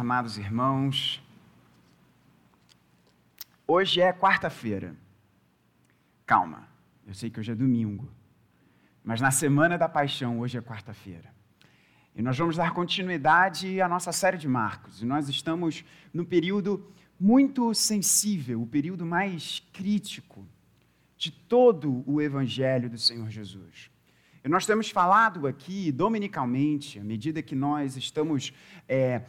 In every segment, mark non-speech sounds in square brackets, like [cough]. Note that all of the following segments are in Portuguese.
amados irmãos. Hoje é quarta-feira. Calma, eu sei que hoje é domingo, mas na semana da paixão, hoje é quarta-feira. E nós vamos dar continuidade à nossa série de Marcos. E nós estamos no período muito sensível, o período mais crítico de todo o Evangelho do Senhor Jesus. E nós temos falado aqui, dominicalmente, à medida que nós estamos é,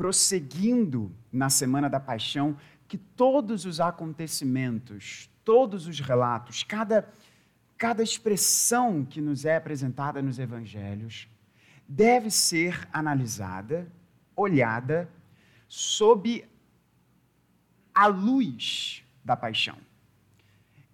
prosseguindo na Semana da Paixão, que todos os acontecimentos, todos os relatos, cada, cada expressão que nos é apresentada nos Evangelhos, deve ser analisada, olhada, sob a luz da paixão.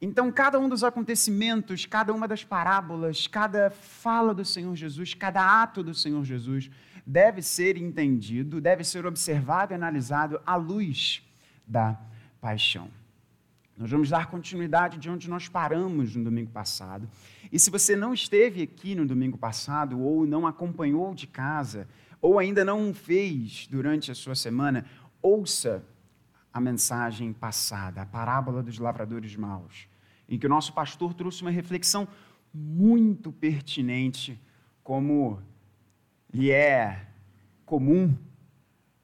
Então, cada um dos acontecimentos, cada uma das parábolas, cada fala do Senhor Jesus, cada ato do Senhor Jesus deve ser entendido, deve ser observado e analisado à luz da paixão. Nós vamos dar continuidade de onde nós paramos no domingo passado. E se você não esteve aqui no domingo passado, ou não acompanhou de casa, ou ainda não fez durante a sua semana, ouça a mensagem passada, a parábola dos lavradores maus, em que o nosso pastor trouxe uma reflexão muito pertinente, como lhe é comum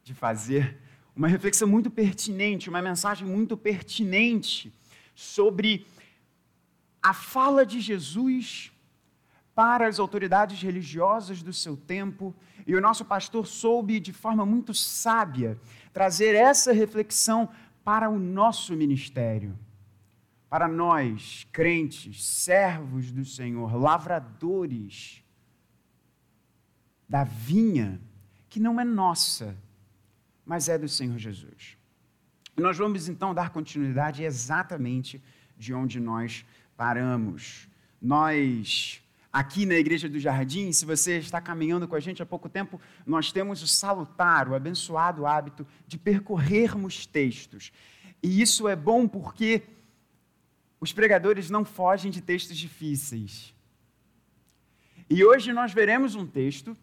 de fazer, uma reflexão muito pertinente, uma mensagem muito pertinente sobre a fala de Jesus para as autoridades religiosas do seu tempo, e o nosso pastor soube de forma muito sábia trazer essa reflexão para o nosso ministério. Para nós, crentes, servos do Senhor, lavradores da vinha que não é nossa, mas é do Senhor Jesus. Nós vamos então dar continuidade exatamente de onde nós paramos. Nós Aqui na Igreja do Jardim, se você está caminhando com a gente há pouco tempo, nós temos o salutar, o abençoado hábito de percorrermos textos. E isso é bom porque os pregadores não fogem de textos difíceis. E hoje nós veremos um texto,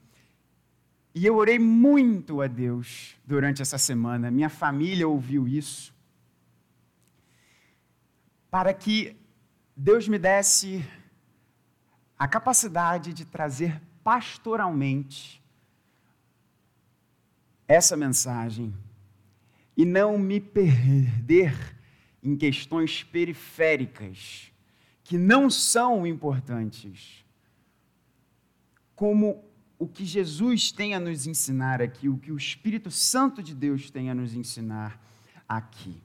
e eu orei muito a Deus durante essa semana, minha família ouviu isso, para que Deus me desse a capacidade de trazer pastoralmente essa mensagem e não me perder em questões periféricas que não são importantes, como o que Jesus tem a nos ensinar aqui, o que o Espírito Santo de Deus tem a nos ensinar aqui.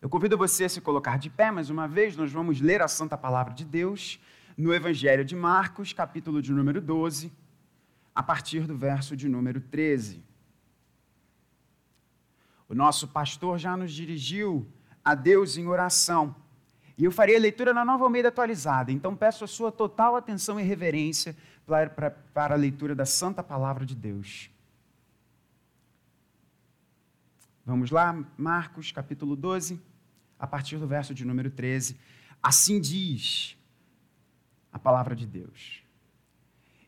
Eu convido você a se colocar de pé mais uma vez, nós vamos ler a Santa Palavra de Deus no Evangelho de Marcos, capítulo de número 12, a partir do verso de número 13. O nosso pastor já nos dirigiu a Deus em oração. E eu farei a leitura na nova Almeida atualizada. Então peço a sua total atenção e reverência para, a leitura da Santa Palavra de Deus. Vamos lá, Marcos capítulo 12, a partir do verso de número 13. Assim diz a palavra de Deus.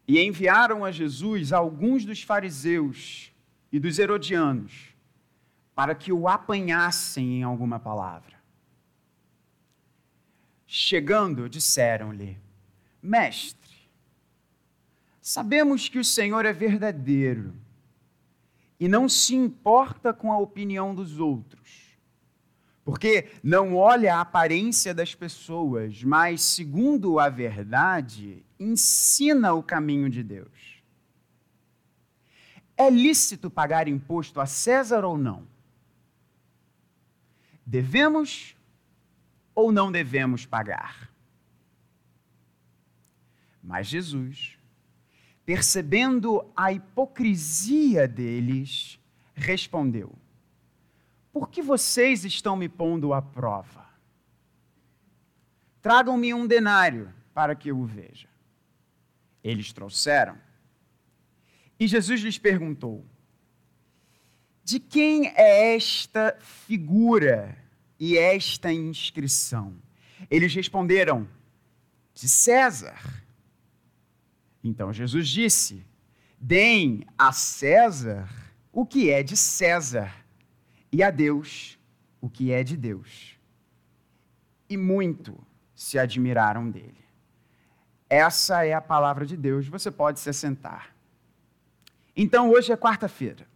E enviaram a Jesus alguns dos fariseus e dos herodianos para que o apanhassem em alguma palavra. Chegando, disseram-lhe: Mestre, sabemos que o Senhor é verdadeiro e não se importa com a opinião dos outros. Porque não olha a aparência das pessoas, mas, segundo a verdade, ensina o caminho de Deus. É lícito pagar imposto a César ou não? Devemos ou não devemos pagar? Mas Jesus percebendo a hipocrisia deles, respondeu: Por que vocês estão me pondo à prova? Tragam-me um denário para que eu o veja. Eles trouxeram. E Jesus lhes perguntou: De quem é esta figura e esta inscrição? Eles responderam: De César. Então Jesus disse: Deem a César o que é de César, e a Deus o que é de Deus. E muito se admiraram dele. Essa é a palavra de Deus. Você pode se sentar. Então, hoje é quarta-feira.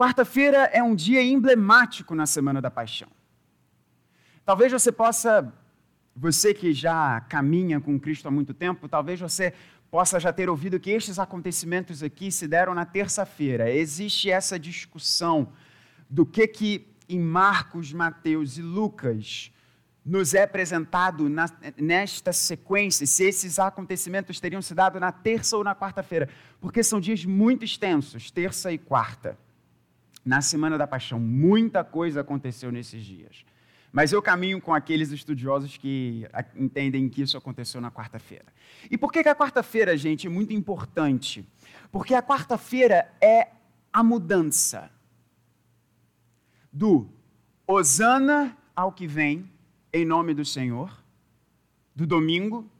Quarta-feira é um dia emblemático na Semana da Paixão. Talvez você possa, você que já caminha com Cristo há muito tempo, talvez você possa já ter ouvido que estes acontecimentos aqui se deram na terça-feira. Existe essa discussão do que que em Marcos, Mateus e Lucas nos é apresentado na, nesta sequência, se esses acontecimentos teriam se dado na terça ou na quarta-feira, porque são dias muito extensos, terça e quarta. Na Semana da Paixão, muita coisa aconteceu nesses dias. Mas eu caminho com aqueles estudiosos que entendem que isso aconteceu na quarta-feira. E por que, que a quarta-feira, gente, é muito importante? Porque a quarta-feira é a mudança do Osana ao que vem, em nome do Senhor, do domingo,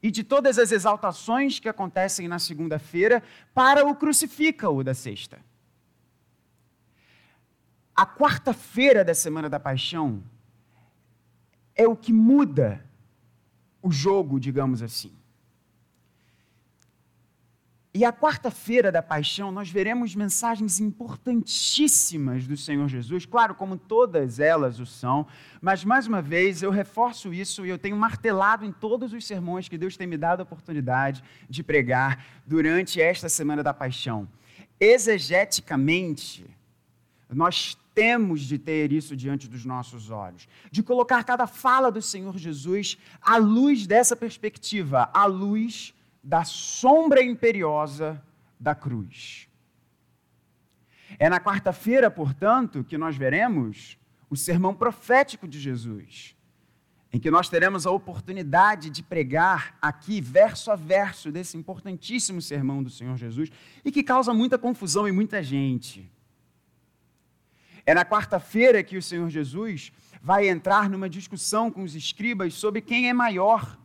e de todas as exaltações que acontecem na segunda-feira, para o crucifica-o da sexta. A quarta-feira da Semana da Paixão é o que muda o jogo, digamos assim. E a quarta-feira da paixão, nós veremos mensagens importantíssimas do Senhor Jesus, claro, como todas elas o são, mas mais uma vez eu reforço isso e eu tenho martelado em todos os sermões que Deus tem me dado a oportunidade de pregar durante esta semana da paixão. Exegeticamente, nós temos de ter isso diante dos nossos olhos, de colocar cada fala do Senhor Jesus à luz dessa perspectiva, à luz da sombra imperiosa da cruz. É na quarta-feira, portanto, que nós veremos o sermão profético de Jesus, em que nós teremos a oportunidade de pregar aqui, verso a verso, desse importantíssimo sermão do Senhor Jesus e que causa muita confusão em muita gente. É na quarta-feira que o Senhor Jesus vai entrar numa discussão com os escribas sobre quem é maior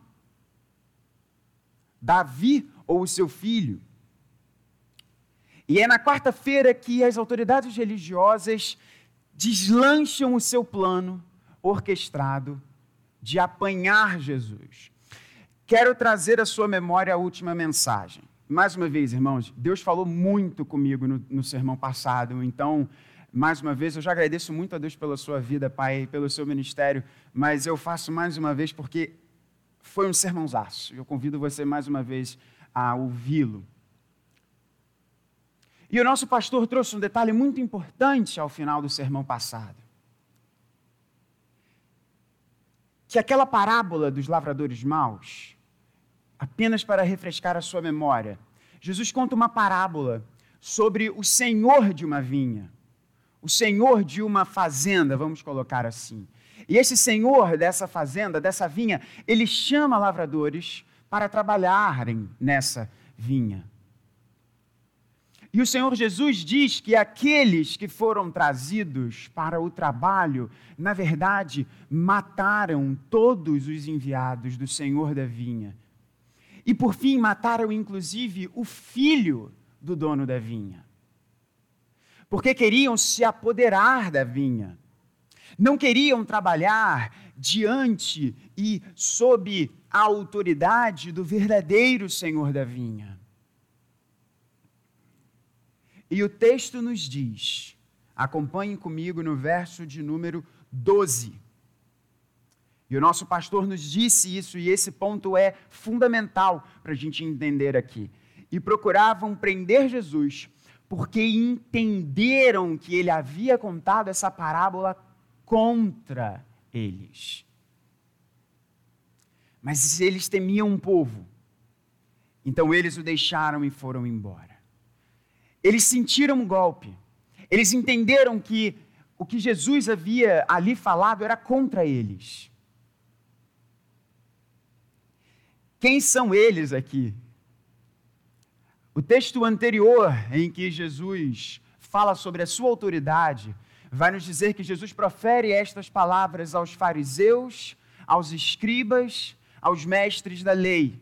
Davi ou o seu filho. E é na quarta-feira que as autoridades religiosas deslancham o seu plano orquestrado de apanhar Jesus. Quero trazer à sua memória a última mensagem. Mais uma vez, irmãos, Deus falou muito comigo no, no sermão passado, então, mais uma vez, eu já agradeço muito a Deus pela sua vida, Pai, pelo seu ministério, mas eu faço mais uma vez porque foi um sermãozaço. Eu convido você mais uma vez a ouvi-lo. E o nosso pastor trouxe um detalhe muito importante ao final do sermão passado. Que aquela parábola dos lavradores maus, apenas para refrescar a sua memória, Jesus conta uma parábola sobre o senhor de uma vinha, o senhor de uma fazenda, vamos colocar assim. E esse senhor dessa fazenda, dessa vinha, ele chama lavradores para trabalharem nessa vinha. E o Senhor Jesus diz que aqueles que foram trazidos para o trabalho, na verdade, mataram todos os enviados do Senhor da vinha. E por fim, mataram inclusive o filho do dono da vinha. Porque queriam se apoderar da vinha não queriam trabalhar diante e sob a autoridade do verdadeiro Senhor da vinha. E o texto nos diz, acompanhe comigo no verso de número 12. E o nosso pastor nos disse isso, e esse ponto é fundamental para a gente entender aqui. E procuravam prender Jesus, porque entenderam que ele havia contado essa parábola contra eles. Mas eles temiam um povo, então eles o deixaram e foram embora. Eles sentiram um golpe, eles entenderam que o que Jesus havia ali falado era contra eles. Quem são eles aqui? O texto anterior, em que Jesus fala sobre a sua autoridade, vai nos dizer que Jesus profere estas palavras aos fariseus, aos escribas, aos mestres da lei.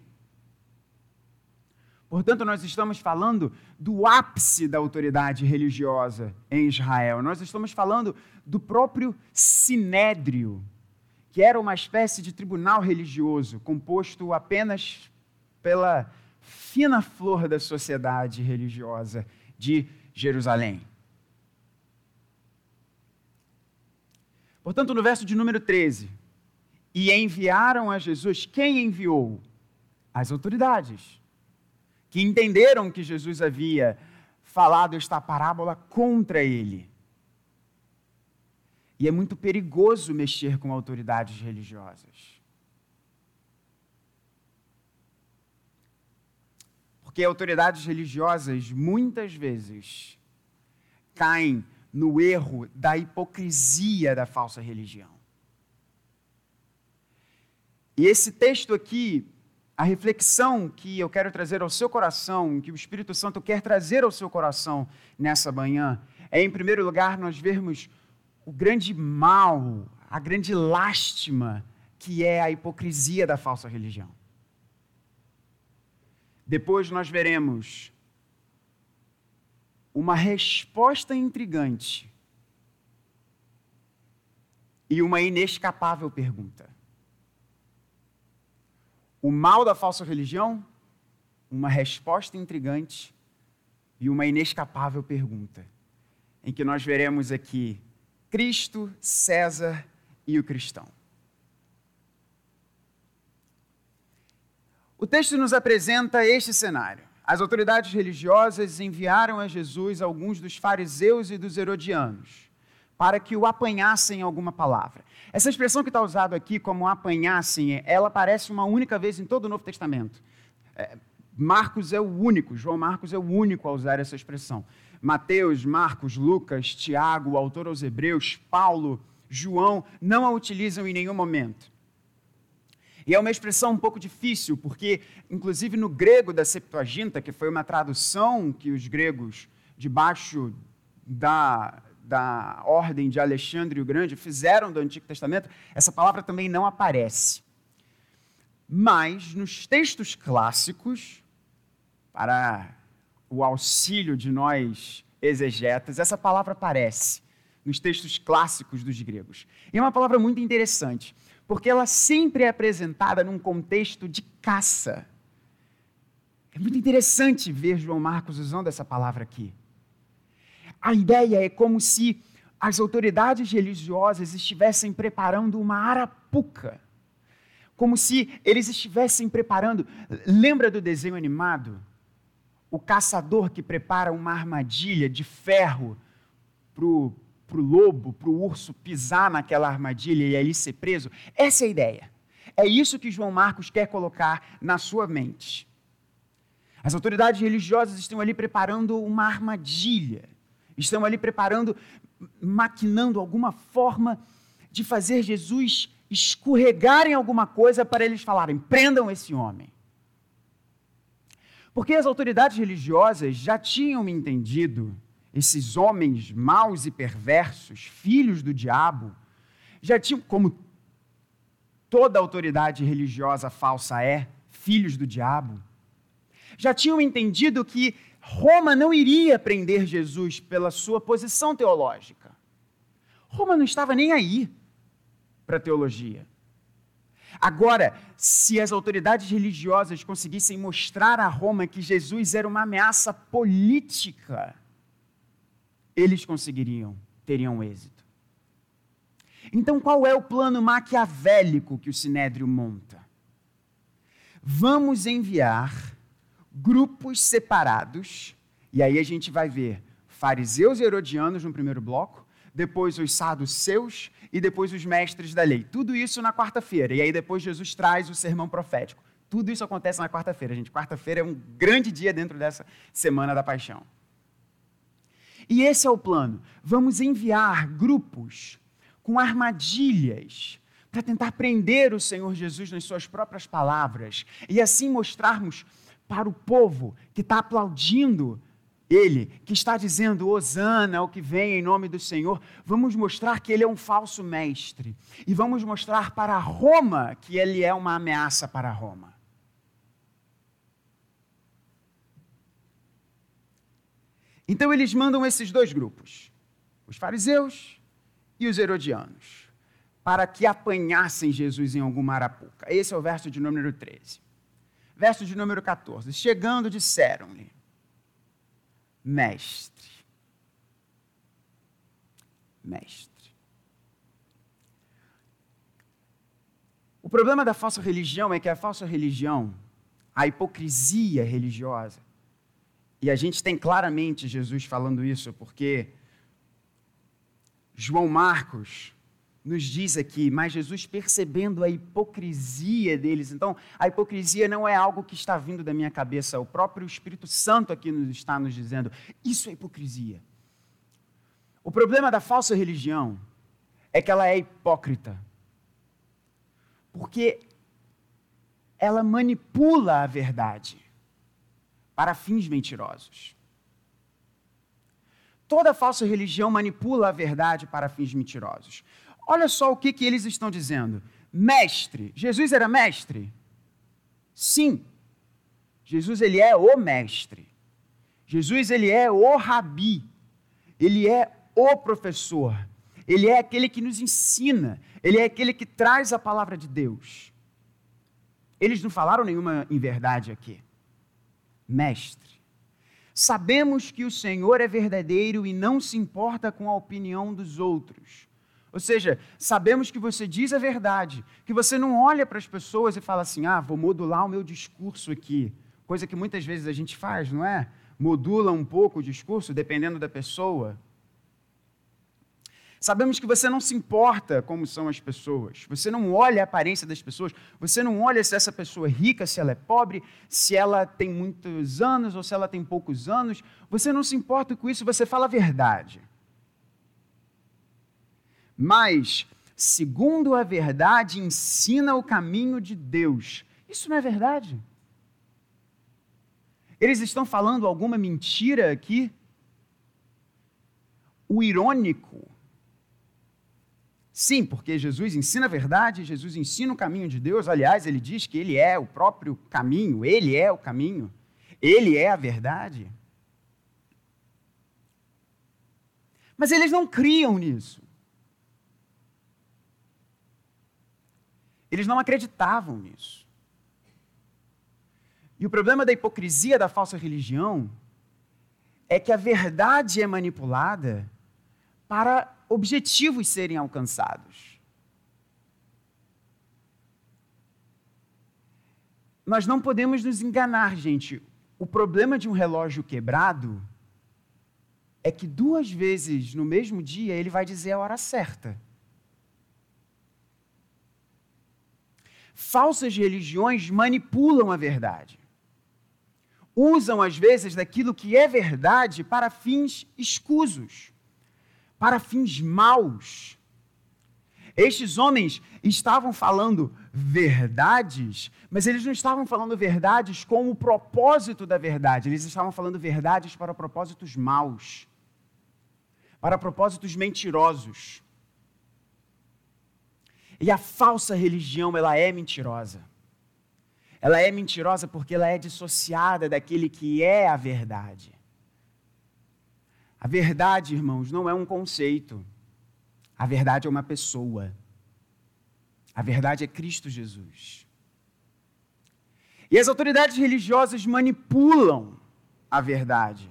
Portanto, nós estamos falando do ápice da autoridade religiosa em Israel. Nós estamos falando do próprio sinédrio, que era uma espécie de tribunal religioso, composto apenas pela fina flor da sociedade religiosa de Jerusalém. Portanto, no verso de número 13, e enviaram a Jesus, quem enviou? As autoridades, que entenderam que Jesus havia falado esta parábola contra ele. E é muito perigoso mexer com autoridades religiosas. Porque autoridades religiosas muitas vezes caem no erro da hipocrisia da falsa religião. E esse texto aqui, a reflexão que eu quero trazer ao seu coração, que o Espírito Santo quer trazer ao seu coração nessa manhã, é, em primeiro lugar, nós vermos o grande mal, a grande lástima que é a hipocrisia da falsa religião. Depois nós veremos uma resposta intrigante e uma inescapável pergunta. O mal da falsa religião, uma resposta intrigante e uma inescapável pergunta, em que nós veremos aqui Cristo, César e o cristão. O texto nos apresenta este cenário. As autoridades religiosas enviaram a Jesus alguns dos fariseus e dos herodianos para que o apanhassem alguma palavra. Essa expressão que está usada aqui como apanhassem, ela aparece uma única vez em todo o Novo Testamento. É, Marcos é o único, João Marcos é o único a usar essa expressão. Mateus, Marcos, Lucas, Tiago, o autor aos Hebreus, Paulo, João, não a utilizam em nenhum momento. E é uma expressão um pouco difícil, porque, inclusive no grego da Septuaginta, que foi uma tradução que os gregos, debaixo da, da ordem de Alexandre o Grande, fizeram do Antigo Testamento, essa palavra também não aparece. Mas, nos textos clássicos, para o auxílio de nós exegetas, essa palavra aparece nos textos clássicos dos gregos. E é uma palavra muito interessante porque ela sempre é apresentada num contexto de caça. É muito interessante ver João Marcos usando essa palavra aqui. A ideia é como se as autoridades religiosas estivessem preparando uma arapuca. Como se eles estivessem preparando. Lembra do desenho animado? O caçador que prepara uma armadilha de ferro para o para o lobo, para o urso pisar naquela armadilha e ali ser preso? Essa é a ideia. É isso que João Marcos quer colocar na sua mente. As autoridades religiosas estão ali preparando uma armadilha, estão ali preparando, maquinando alguma forma de fazer Jesus escorregar em alguma coisa para eles falarem: prendam esse homem. Porque as autoridades religiosas já tinham entendido esses homens maus e perversos, filhos do diabo, já tinham, como toda autoridade religiosa falsa é, filhos do diabo, já tinham entendido que Roma não iria prender Jesus pela sua posição teológica. Roma não estava nem aí para a teologia. Agora, se as autoridades religiosas conseguissem mostrar a Roma que Jesus era uma ameaça política, eles conseguiriam, teriam êxito. Então, qual é o plano maquiavélico que o Sinédrio monta? Vamos enviar grupos separados, e aí a gente vai ver fariseus e herodianos no primeiro bloco, depois os saduceus e depois os mestres da lei. Tudo isso na quarta-feira. E aí depois Jesus traz o sermão profético. Tudo isso acontece na quarta-feira, gente. Quarta-feira é um grande dia dentro dessa semana da paixão. E esse é o plano. Vamos enviar grupos com armadilhas para tentar prender o Senhor Jesus nas suas próprias palavras e assim mostrarmos para o povo que está aplaudindo ele, que está dizendo Hosana, o que vem em nome do Senhor, vamos mostrar que ele é um falso mestre e vamos mostrar para Roma que ele é uma ameaça para Roma. Então eles mandam esses dois grupos, os fariseus e os herodianos, para que apanhassem Jesus em alguma arapuca. Esse é o verso de número 13. Verso de número 14. Chegando, disseram-lhe: Mestre, mestre. O problema da falsa religião é que a falsa religião, a hipocrisia religiosa, e a gente tem claramente Jesus falando isso, porque João Marcos nos diz aqui, mas Jesus percebendo a hipocrisia deles. Então, a hipocrisia não é algo que está vindo da minha cabeça, o próprio Espírito Santo aqui nos está nos dizendo. Isso é hipocrisia. O problema da falsa religião é que ela é hipócrita. Porque ela manipula a verdade para fins mentirosos. Toda falsa religião manipula a verdade para fins mentirosos. Olha só o que, que eles estão dizendo. Mestre, Jesus era mestre? Sim. Jesus ele é o mestre. Jesus ele é o rabi. Ele é o professor. Ele é aquele que nos ensina. Ele é aquele que traz a palavra de Deus. Eles não falaram nenhuma inverdade aqui. Mestre. Sabemos que o Senhor é verdadeiro e não se importa com a opinião dos outros. Ou seja, sabemos que você diz a verdade, que você não olha para as pessoas e fala assim: ah, vou modular o meu discurso aqui. Coisa que muitas vezes a gente faz, não é? Modula um pouco o discurso, dependendo da pessoa. Sabemos que você não se importa como são as pessoas. Você não olha a aparência das pessoas. Você não olha se essa pessoa é rica, se ela é pobre, se ela tem muitos anos ou se ela tem poucos anos. Você não se importa com isso, você fala a verdade. Mas, segundo a verdade, ensina o caminho de Deus. Isso não é verdade? Eles estão falando alguma mentira aqui? O irônico Sim, porque Jesus ensina a verdade, Jesus ensina o caminho de Deus. Aliás, ele diz que ele é o próprio caminho, ele é o caminho, ele é a verdade. Mas eles não criam nisso. Eles não acreditavam nisso. E o problema da hipocrisia da falsa religião é que a verdade é manipulada para objetivos serem alcançados. Nós não podemos nos enganar, gente. O problema de um relógio quebrado é que duas vezes no mesmo dia ele vai dizer a hora certa. Falsas religiões manipulam a verdade. Usam, às vezes, daquilo que é verdade para fins escusos para fins maus. Estes homens estavam falando verdades, mas eles não estavam falando verdades com o propósito da verdade, eles estavam falando verdades para propósitos maus, para propósitos mentirosos. E a falsa religião, ela é mentirosa. Ela é mentirosa porque ela é dissociada daquele que é a verdade. A verdade, irmãos, não é um conceito. A verdade é uma pessoa. A verdade é Cristo Jesus. E as autoridades religiosas manipulam a verdade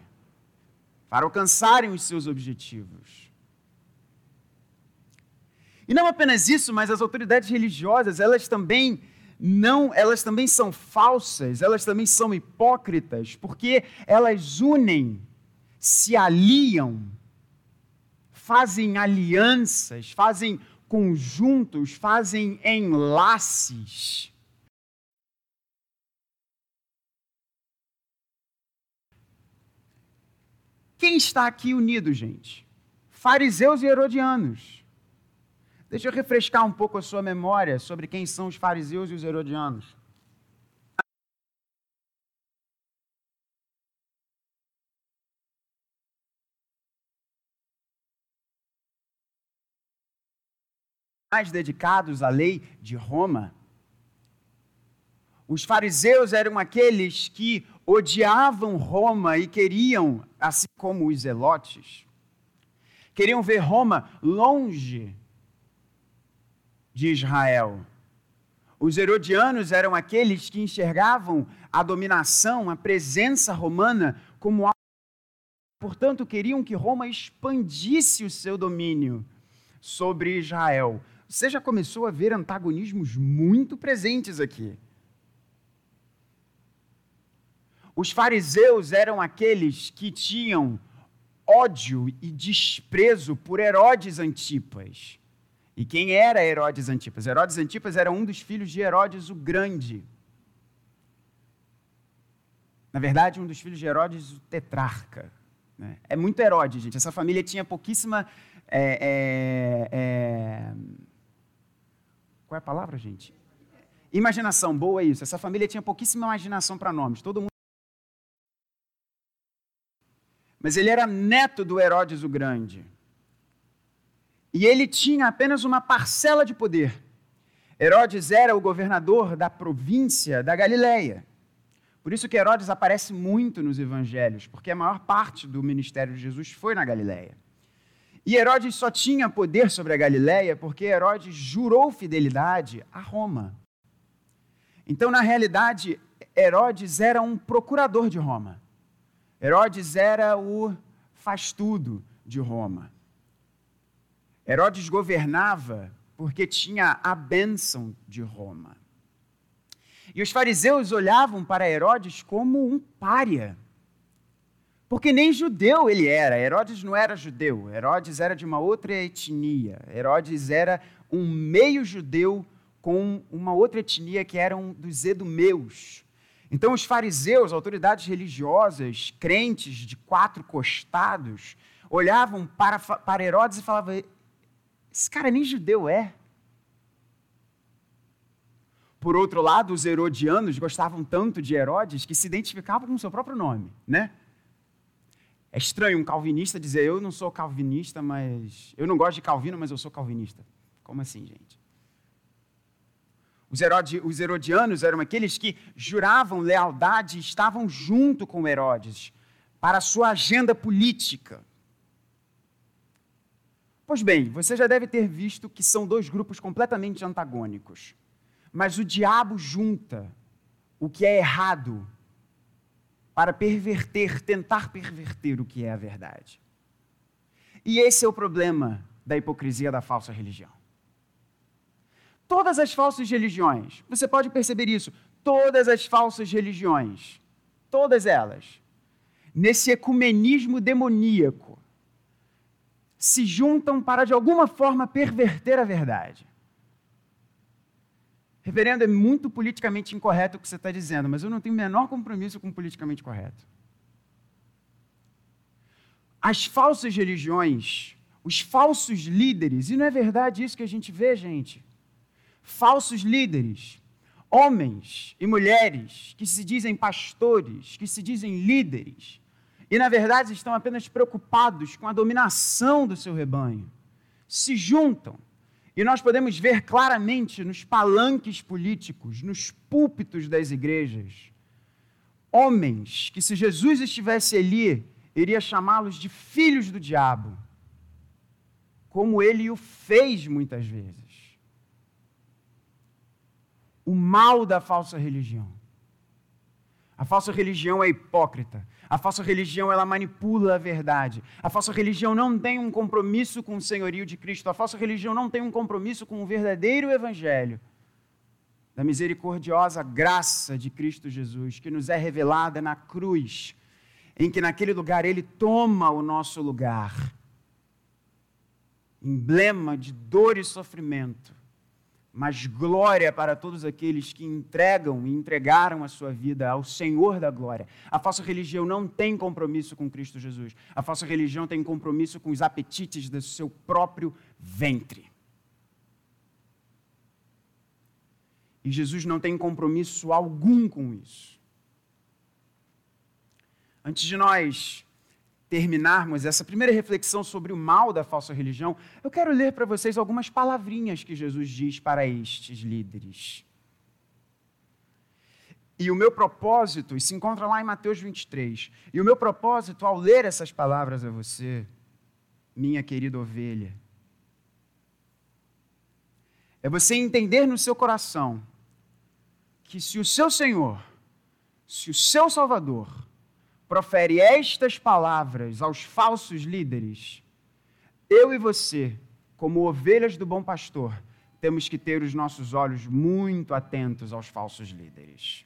para alcançarem os seus objetivos. E não apenas isso, mas as autoridades religiosas, elas também não, elas também são falsas, elas também são hipócritas, porque elas unem se aliam, fazem alianças, fazem conjuntos, fazem enlaces. Quem está aqui unido, gente? Fariseus e herodianos. Deixa eu refrescar um pouco a sua memória sobre quem são os fariseus e os herodianos. Mais dedicados à lei de Roma. Os fariseus eram aqueles que odiavam Roma e queriam, assim como os zelotes, queriam ver Roma longe de Israel. Os herodianos eram aqueles que enxergavam a dominação, a presença romana como algo. Portanto, queriam que Roma expandisse o seu domínio sobre Israel. Você já começou a ver antagonismos muito presentes aqui. Os fariseus eram aqueles que tinham ódio e desprezo por Herodes Antipas. E quem era Herodes Antipas? Herodes Antipas era um dos filhos de Herodes o Grande. Na verdade, um dos filhos de Herodes o Tetrarca. Né? É muito Herodes, gente. Essa família tinha pouquíssima. É, é, é... Qual é a palavra, gente? Imaginação, boa é isso. Essa família tinha pouquíssima imaginação para nomes. Todo mundo. Mas ele era neto do Herodes o Grande. E ele tinha apenas uma parcela de poder. Herodes era o governador da província da Galileia. Por isso que Herodes aparece muito nos evangelhos, porque a maior parte do ministério de Jesus foi na Galileia. E Herodes só tinha poder sobre a Galileia porque Herodes jurou fidelidade a Roma. Então, na realidade, Herodes era um procurador de Roma. Herodes era o faz-tudo de Roma. Herodes governava porque tinha a bênção de Roma. E os fariseus olhavam para Herodes como um pária. Porque nem judeu ele era. Herodes não era judeu. Herodes era de uma outra etnia. Herodes era um meio judeu com uma outra etnia que eram dos edumeus. Então, os fariseus, autoridades religiosas, crentes de quatro costados, olhavam para, para Herodes e falavam: esse cara nem judeu é. Por outro lado, os herodianos gostavam tanto de Herodes que se identificavam com o seu próprio nome, né? É estranho um calvinista dizer, eu não sou calvinista, mas... Eu não gosto de Calvino, mas eu sou calvinista. Como assim, gente? Os, os herodianos eram aqueles que juravam lealdade e estavam junto com Herodes para a sua agenda política. Pois bem, você já deve ter visto que são dois grupos completamente antagônicos. Mas o diabo junta o que é errado para perverter, tentar perverter o que é a verdade. E esse é o problema da hipocrisia da falsa religião. Todas as falsas religiões, você pode perceber isso, todas as falsas religiões, todas elas, nesse ecumenismo demoníaco, se juntam para, de alguma forma, perverter a verdade. Reverendo, é muito politicamente incorreto o que você está dizendo, mas eu não tenho o menor compromisso com o politicamente correto. As falsas religiões, os falsos líderes, e não é verdade isso que a gente vê, gente? Falsos líderes, homens e mulheres que se dizem pastores, que se dizem líderes, e, na verdade, estão apenas preocupados com a dominação do seu rebanho. Se juntam. E nós podemos ver claramente nos palanques políticos, nos púlpitos das igrejas, homens que, se Jesus estivesse ali, iria chamá-los de filhos do diabo, como ele o fez muitas vezes. O mal da falsa religião. A falsa religião é hipócrita. A falsa religião, ela manipula a verdade. A falsa religião não tem um compromisso com o senhorio de Cristo. A falsa religião não tem um compromisso com o verdadeiro evangelho da misericordiosa graça de Cristo Jesus, que nos é revelada na cruz, em que naquele lugar ele toma o nosso lugar. Emblema de dor e sofrimento mas glória para todos aqueles que entregam e entregaram a sua vida ao Senhor da glória. A falsa religião não tem compromisso com Cristo Jesus. A falsa religião tem compromisso com os apetites do seu próprio ventre. E Jesus não tem compromisso algum com isso. Antes de nós terminarmos essa primeira reflexão sobre o mal da falsa religião, eu quero ler para vocês algumas palavrinhas que Jesus diz para estes líderes. E o meu propósito, e se encontra lá em Mateus 23, e o meu propósito ao ler essas palavras a você, minha querida ovelha, é você entender no seu coração que se o seu Senhor, se o seu Salvador, profere estas palavras aos falsos líderes, eu e você, como ovelhas do bom pastor, temos que ter os nossos olhos muito atentos aos falsos líderes.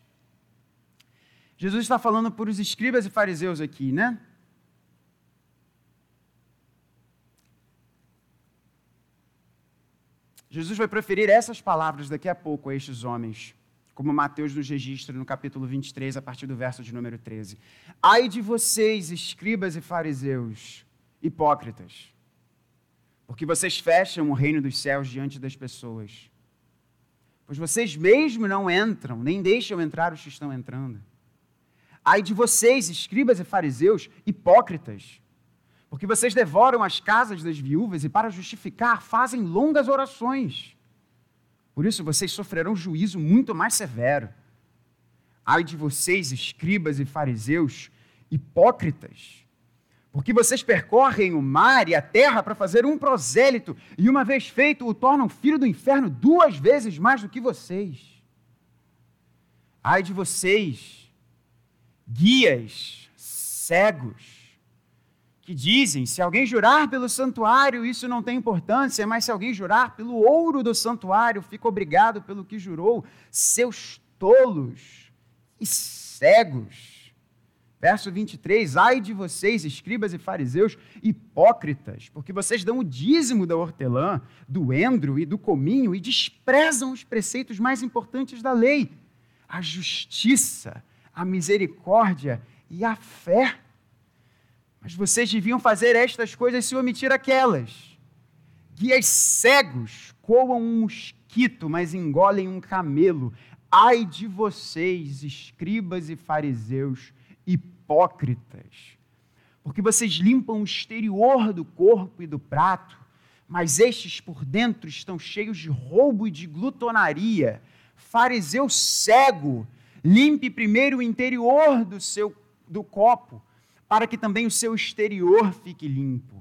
Jesus está falando por os escribas e fariseus aqui, né? Jesus vai proferir essas palavras daqui a pouco a estes homens, como Mateus nos registra no capítulo 23, a partir do verso de número 13. Ai de vocês, escribas e fariseus, hipócritas, porque vocês fecham o reino dos céus diante das pessoas. Pois vocês mesmo não entram, nem deixam entrar os que estão entrando. Ai de vocês, escribas e fariseus, hipócritas, porque vocês devoram as casas das viúvas e, para justificar, fazem longas orações. Por isso vocês sofrerão juízo muito mais severo. Ai de vocês, escribas e fariseus, hipócritas, porque vocês percorrem o mar e a terra para fazer um prosélito, e uma vez feito, o tornam filho do inferno duas vezes mais do que vocês. Ai de vocês, guias cegos que dizem: se alguém jurar pelo santuário, isso não tem importância, mas se alguém jurar pelo ouro do santuário, fica obrigado pelo que jurou. Seus tolos e cegos. Verso 23: Ai de vocês, escribas e fariseus, hipócritas, porque vocês dão o dízimo da hortelã, do endro e do cominho e desprezam os preceitos mais importantes da lei: a justiça, a misericórdia e a fé. Mas vocês deviam fazer estas coisas se omitir aquelas. Guias cegos coam um mosquito, mas engolem um camelo. Ai de vocês, escribas e fariseus, hipócritas, porque vocês limpam o exterior do corpo e do prato, mas estes por dentro estão cheios de roubo e de glutonaria. Fariseu cego, Limpe primeiro o interior do seu do copo, para que também o seu exterior fique limpo.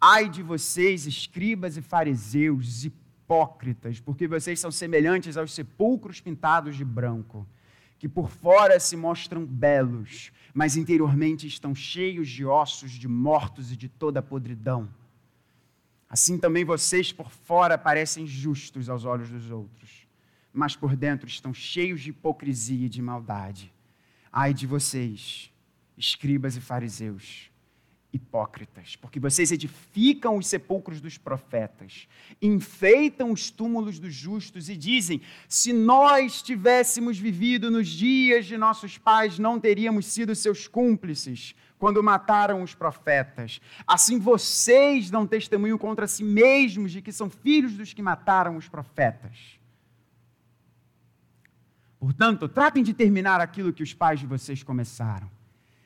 Ai de vocês, escribas e fariseus, hipócritas, porque vocês são semelhantes aos sepulcros pintados de branco, que por fora se mostram belos, mas interiormente estão cheios de ossos de mortos e de toda podridão. Assim também vocês por fora parecem justos aos olhos dos outros mas por dentro estão cheios de hipocrisia e de maldade. Ai de vocês, escribas e fariseus, hipócritas, porque vocês edificam os sepulcros dos profetas, enfeitam os túmulos dos justos e dizem: se nós tivéssemos vivido nos dias de nossos pais, não teríamos sido seus cúmplices quando mataram os profetas. Assim vocês dão testemunho contra si mesmos de que são filhos dos que mataram os profetas. Portanto, tratem de terminar aquilo que os pais de vocês começaram.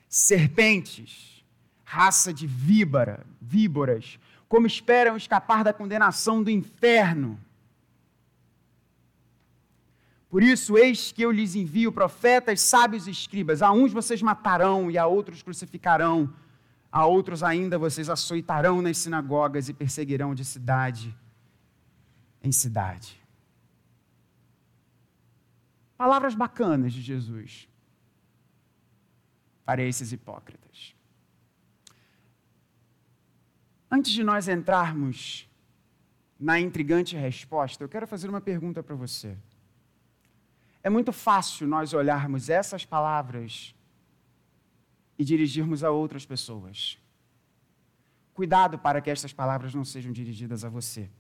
Serpentes, raça de víbora, víboras, como esperam escapar da condenação do inferno. Por isso, eis que eu lhes envio profetas, sábios e escribas. A uns vocês matarão e a outros crucificarão. A outros ainda vocês açoitarão nas sinagogas e perseguirão de cidade em cidade. Palavras bacanas de Jesus para esses hipócritas. Antes de nós entrarmos na intrigante resposta, eu quero fazer uma pergunta para você. É muito fácil nós olharmos essas palavras e dirigirmos a outras pessoas. Cuidado para que estas palavras não sejam dirigidas a você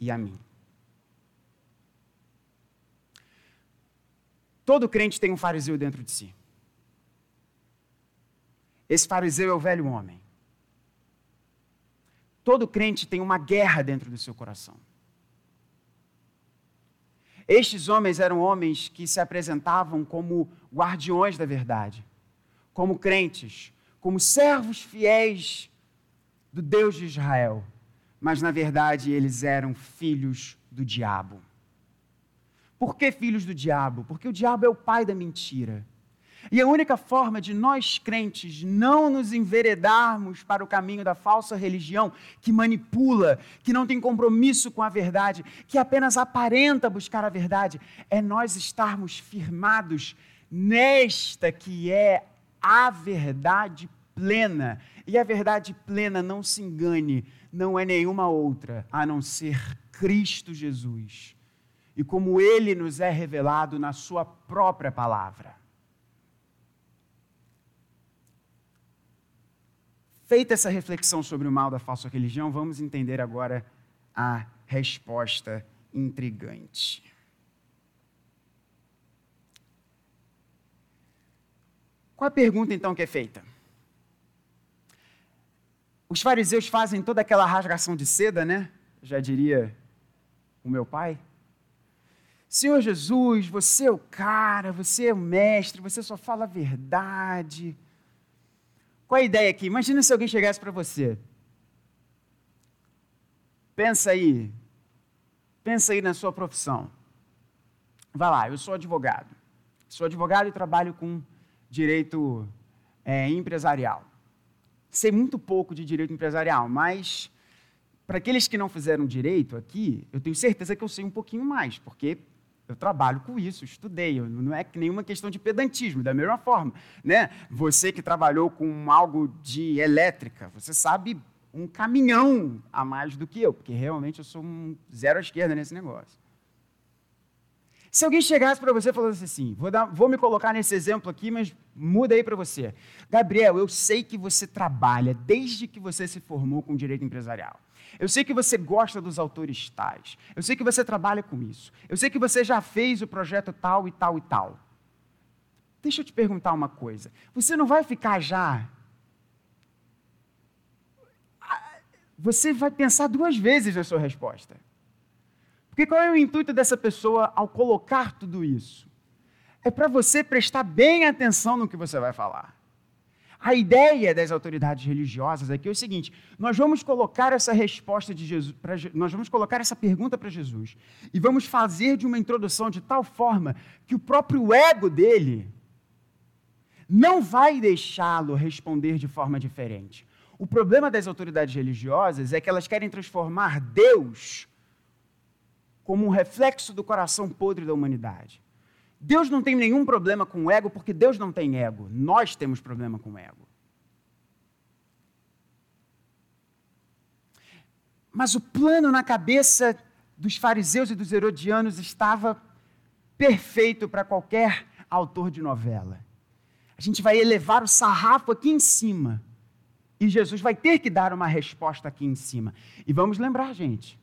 e a mim. Todo crente tem um fariseu dentro de si. Esse fariseu é o velho homem. Todo crente tem uma guerra dentro do seu coração. Estes homens eram homens que se apresentavam como guardiões da verdade, como crentes, como servos fiéis do Deus de Israel, mas na verdade eles eram filhos do diabo. Por que filhos do diabo? Porque o diabo é o pai da mentira. E a única forma de nós crentes não nos enveredarmos para o caminho da falsa religião, que manipula, que não tem compromisso com a verdade, que apenas aparenta buscar a verdade, é nós estarmos firmados nesta que é a verdade plena. E a verdade plena, não se engane, não é nenhuma outra a não ser Cristo Jesus. E como ele nos é revelado na sua própria palavra. Feita essa reflexão sobre o mal da falsa religião, vamos entender agora a resposta intrigante. Qual a pergunta então que é feita? Os fariseus fazem toda aquela rasgação de seda, né? Já diria o meu pai. Senhor Jesus, você é o cara, você é o mestre, você só fala a verdade. Qual a ideia aqui? Imagina se alguém chegasse para você. Pensa aí. Pensa aí na sua profissão. Vai lá, eu sou advogado. Sou advogado e trabalho com direito é, empresarial. Sei muito pouco de direito empresarial, mas para aqueles que não fizeram direito aqui, eu tenho certeza que eu sei um pouquinho mais, porque eu trabalho com isso, estudei, não é nenhuma questão de pedantismo, da mesma forma. Né? Você que trabalhou com algo de elétrica, você sabe um caminhão a mais do que eu, porque realmente eu sou um zero à esquerda nesse negócio. Se alguém chegasse para você e falasse assim, vou, dar, vou me colocar nesse exemplo aqui, mas muda aí para você. Gabriel, eu sei que você trabalha desde que você se formou com direito empresarial. Eu sei que você gosta dos autores tais. Eu sei que você trabalha com isso. Eu sei que você já fez o projeto tal e tal e tal. Deixa eu te perguntar uma coisa. Você não vai ficar já. Você vai pensar duas vezes na sua resposta. Porque qual é o intuito dessa pessoa ao colocar tudo isso? É para você prestar bem atenção no que você vai falar. A ideia das autoridades religiosas aqui é o seguinte: nós vamos colocar essa resposta de Jesus, pra, nós vamos colocar essa pergunta para Jesus e vamos fazer de uma introdução de tal forma que o próprio ego dele não vai deixá-lo responder de forma diferente. O problema das autoridades religiosas é que elas querem transformar Deus como um reflexo do coração podre da humanidade. Deus não tem nenhum problema com o ego, porque Deus não tem ego. Nós temos problema com o ego. Mas o plano na cabeça dos fariseus e dos herodianos estava perfeito para qualquer autor de novela. A gente vai elevar o sarrafo aqui em cima. E Jesus vai ter que dar uma resposta aqui em cima. E vamos lembrar, gente.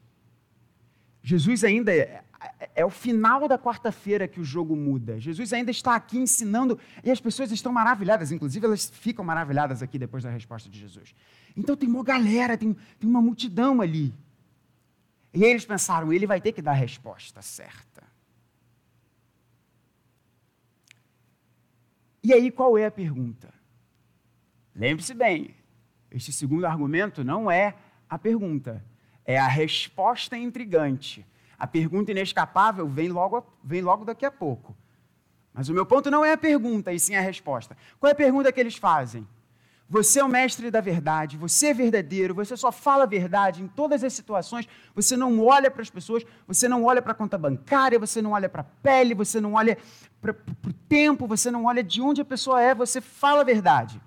Jesus ainda é, é o final da quarta-feira que o jogo muda. Jesus ainda está aqui ensinando e as pessoas estão maravilhadas, inclusive elas ficam maravilhadas aqui depois da resposta de Jesus. Então tem uma galera, tem, tem uma multidão ali. E eles pensaram, ele vai ter que dar a resposta certa. E aí qual é a pergunta? Lembre-se bem, este segundo argumento não é a pergunta, é a resposta intrigante. A pergunta inescapável vem logo, vem logo daqui a pouco. Mas o meu ponto não é a pergunta, e sim a resposta. Qual é a pergunta que eles fazem? Você é o mestre da verdade, você é verdadeiro, você só fala a verdade em todas as situações, você não olha para as pessoas, você não olha para a conta bancária, você não olha para a pele, você não olha para o tempo, você não olha de onde a pessoa é, você fala a verdade.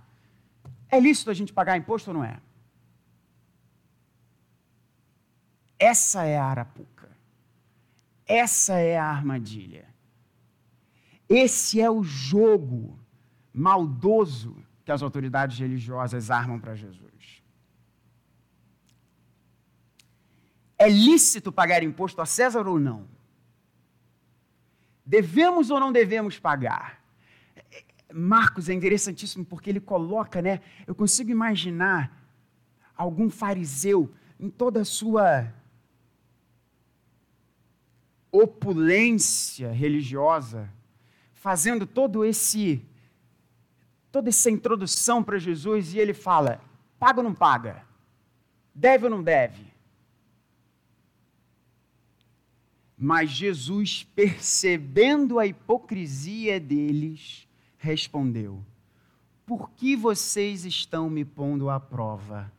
É lícito a gente pagar imposto ou não é? Essa é a arapuca. Essa é a armadilha. Esse é o jogo maldoso que as autoridades religiosas armam para Jesus. É lícito pagar imposto a César ou não? Devemos ou não devemos pagar? Marcos é interessantíssimo porque ele coloca, né? Eu consigo imaginar algum fariseu em toda a sua opulência religiosa, fazendo todo esse toda essa introdução para Jesus e ele fala: paga ou não paga? Deve ou não deve? Mas Jesus, percebendo a hipocrisia deles, respondeu: Por que vocês estão me pondo à prova?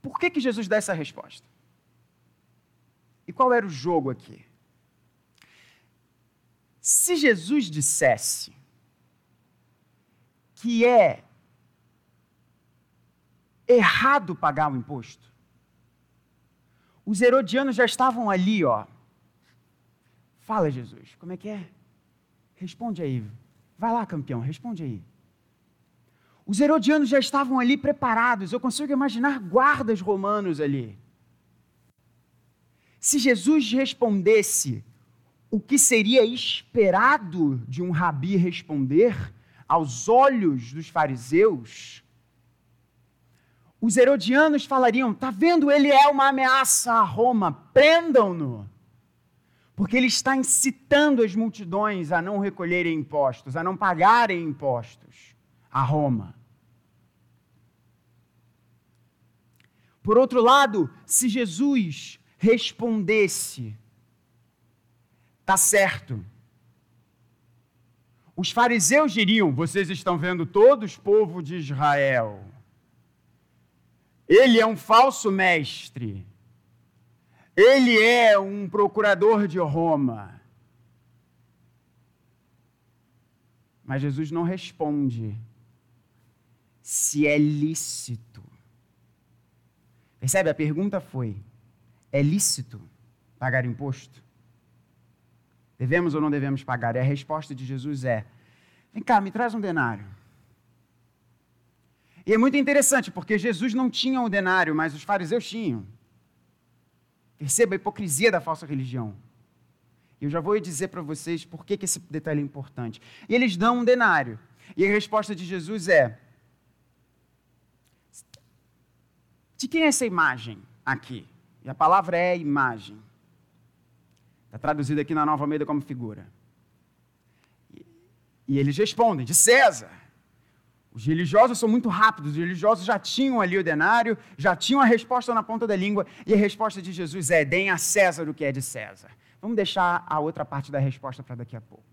Por que, que Jesus dá essa resposta? E qual era o jogo aqui? Se Jesus dissesse que é errado pagar o imposto, os herodianos já estavam ali, ó. Fala, Jesus, como é que é? Responde aí. Vai lá, campeão, responde aí. Os herodianos já estavam ali preparados. Eu consigo imaginar guardas romanos ali. Se Jesus respondesse o que seria esperado de um rabi responder aos olhos dos fariseus, os herodianos falariam: "Tá vendo? Ele é uma ameaça a Roma. Prendam-no." Porque ele está incitando as multidões a não recolherem impostos, a não pagarem impostos a Roma. Por outro lado, se Jesus respondesse: Tá certo. Os fariseus diriam: Vocês estão vendo todos, povo de Israel. Ele é um falso mestre. Ele é um procurador de Roma. Mas Jesus não responde se é lícito. Percebe? A pergunta foi: é lícito pagar imposto? Devemos ou não devemos pagar? E a resposta de Jesus é: vem cá, me traz um denário. E é muito interessante, porque Jesus não tinha um denário, mas os fariseus tinham. Perceba a hipocrisia da falsa religião. Eu já vou dizer para vocês por que, que esse detalhe é importante. E eles dão um denário. E a resposta de Jesus é: De quem é essa imagem aqui? E a palavra é imagem. Está traduzida aqui na Nova Almeida como figura. E, e eles respondem: de César. Os religiosos são muito rápidos, os religiosos já tinham ali o denário, já tinham a resposta na ponta da língua, e a resposta de Jesus é: deem a César o que é de César. Vamos deixar a outra parte da resposta para daqui a pouco.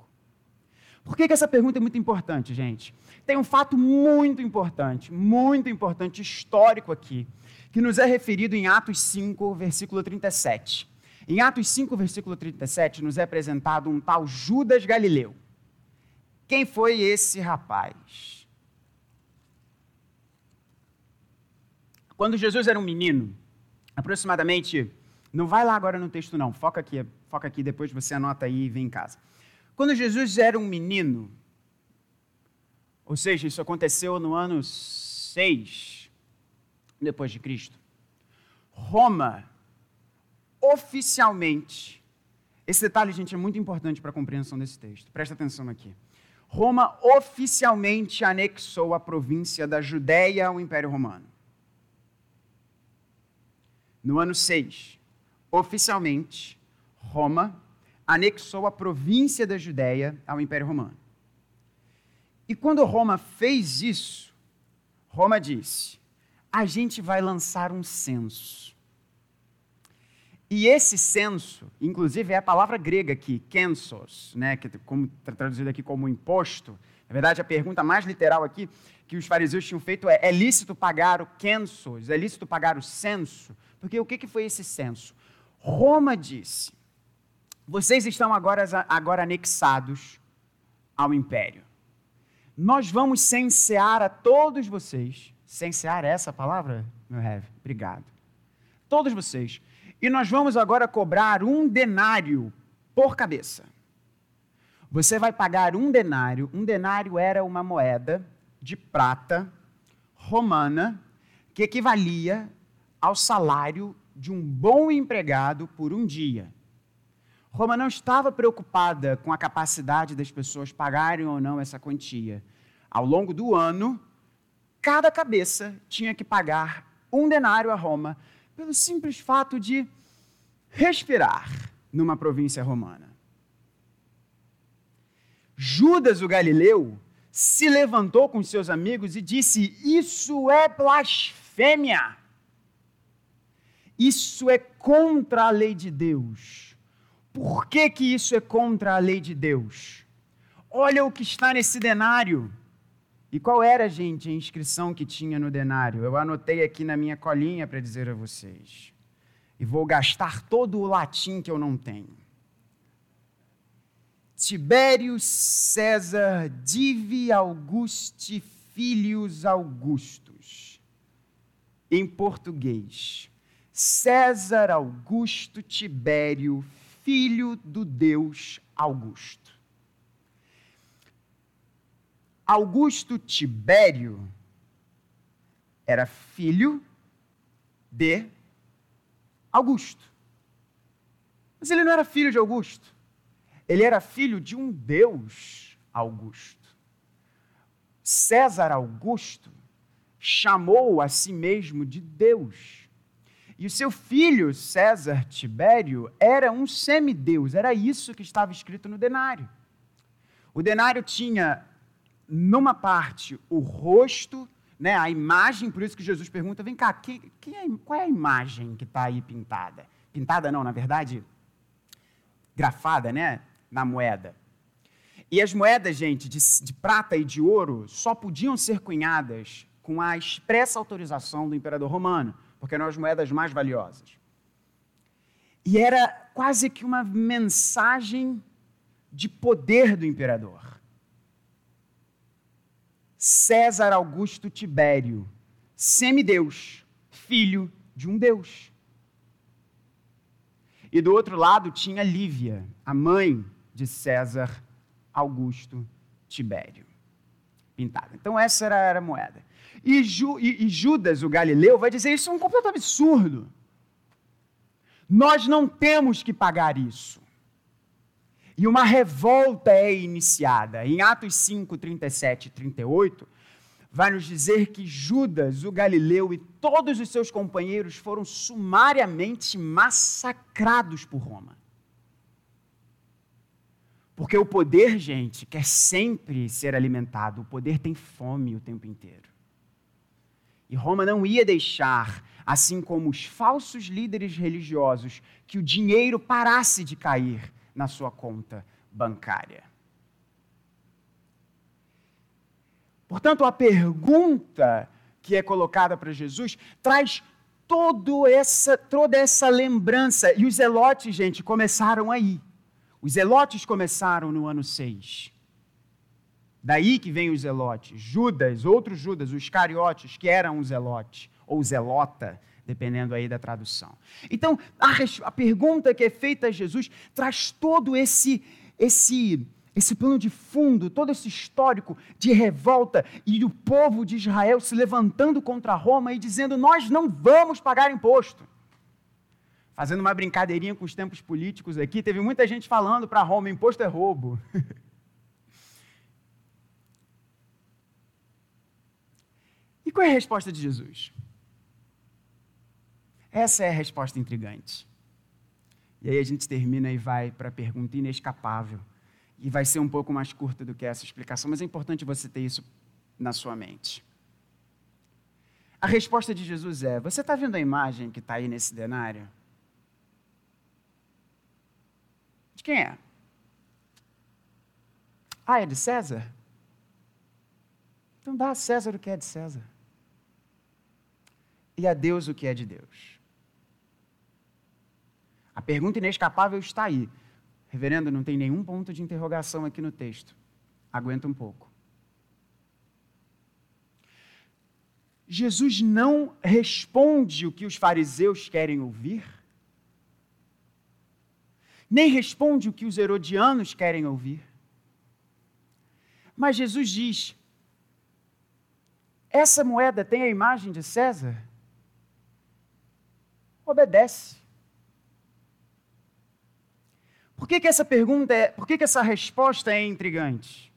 Por que, que essa pergunta é muito importante, gente? Tem um fato muito importante, muito importante, histórico aqui, que nos é referido em Atos 5, versículo 37. Em Atos 5, versículo 37, nos é apresentado um tal Judas Galileu. Quem foi esse rapaz? Quando Jesus era um menino, aproximadamente, não vai lá agora no texto não, foca aqui, foca aqui, depois você anota aí e vem em casa. Quando Jesus era um menino, ou seja, isso aconteceu no ano 6 depois de Cristo. Roma, oficialmente, esse detalhe, gente, é muito importante para a compreensão desse texto. Presta atenção aqui. Roma oficialmente anexou a província da Judéia ao Império Romano. No ano 6, oficialmente, Roma anexou a província da Judéia ao Império Romano. E quando Roma fez isso, Roma disse: a gente vai lançar um censo. E esse censo, inclusive é a palavra grega aqui, kensos, né, que como tá traduzido aqui como imposto. Na verdade, a pergunta mais literal aqui que os fariseus tinham feito é: é lícito pagar o kensos? É lícito pagar o censo? Porque o que, que foi esse censo? Roma disse: vocês estão agora, agora anexados ao império. Nós vamos censear a todos vocês Censear é essa palavra, meu heavy? Obrigado. Todos vocês. E nós vamos agora cobrar um denário por cabeça. Você vai pagar um denário. Um denário era uma moeda de prata romana que equivalia ao salário de um bom empregado por um dia. Roma não estava preocupada com a capacidade das pessoas pagarem ou não essa quantia. Ao longo do ano, cada cabeça tinha que pagar um denário a Roma pelo simples fato de respirar numa província romana. Judas o Galileu se levantou com seus amigos e disse: Isso é blasfêmia. Isso é contra a lei de Deus. Por que, que isso é contra a lei de Deus? Olha o que está nesse denário. E qual era, gente, a inscrição que tinha no denário? Eu anotei aqui na minha colinha para dizer a vocês. E vou gastar todo o latim que eu não tenho. Tibério César Divi Auguste Filhos Augustus. Em português, César Augusto Tibério, filho do Deus Augusto. Augusto Tibério era filho de Augusto. Mas ele não era filho de Augusto. Ele era filho de um Deus Augusto. César Augusto chamou a si mesmo de Deus. E o seu filho, César Tibério, era um semideus, era isso que estava escrito no denário. O denário tinha, numa parte, o rosto, né, a imagem, por isso que Jesus pergunta: vem cá, que, que é, qual é a imagem que está aí pintada? Pintada não, na verdade, grafada, né? na moeda. E as moedas, gente, de, de, prata e de ouro só podiam ser cunhadas com a expressa autorização do imperador romano, porque eram as moedas mais valiosas. E era quase que uma mensagem de poder do imperador. César Augusto Tibério, semideus, filho de um deus. E do outro lado tinha Lívia, a mãe de César Augusto Tibério. Pintada. Então, essa era, era a moeda. E, Ju, e, e Judas, o Galileu, vai dizer: Isso é um completo absurdo. Nós não temos que pagar isso. E uma revolta é iniciada. Em Atos 5, 37 e 38, vai nos dizer que Judas, o Galileu e todos os seus companheiros foram sumariamente massacrados por Roma. Porque o poder, gente, quer sempre ser alimentado. O poder tem fome o tempo inteiro. E Roma não ia deixar, assim como os falsos líderes religiosos, que o dinheiro parasse de cair na sua conta bancária. Portanto, a pergunta que é colocada para Jesus traz todo essa, toda essa lembrança. E os zelotes, gente, começaram aí. Os zelotes começaram no ano 6. Daí que vem os zelotes. Judas, outros Judas, os cariotes, que eram os zelotes, ou zelota, dependendo aí da tradução. Então, a, a pergunta que é feita a Jesus traz todo esse, esse, esse plano de fundo, todo esse histórico de revolta e do povo de Israel se levantando contra Roma e dizendo: Nós não vamos pagar imposto fazendo uma brincadeirinha com os tempos políticos aqui, teve muita gente falando para Roma: imposto é roubo. [laughs] e qual é a resposta de Jesus? Essa é a resposta intrigante. E aí a gente termina e vai para a pergunta inescapável. E vai ser um pouco mais curta do que essa explicação, mas é importante você ter isso na sua mente. A resposta de Jesus é: Você está vendo a imagem que está aí nesse denário? quem é? Ah, é de César? Então dá a César o que é de César. E a Deus o que é de Deus. A pergunta inescapável está aí. Reverendo, não tem nenhum ponto de interrogação aqui no texto. Aguenta um pouco. Jesus não responde o que os fariseus querem ouvir nem responde o que os herodianos querem ouvir. Mas Jesus diz: essa moeda tem a imagem de César? Obedece. Por que, que essa pergunta é, por que, que essa resposta é intrigante?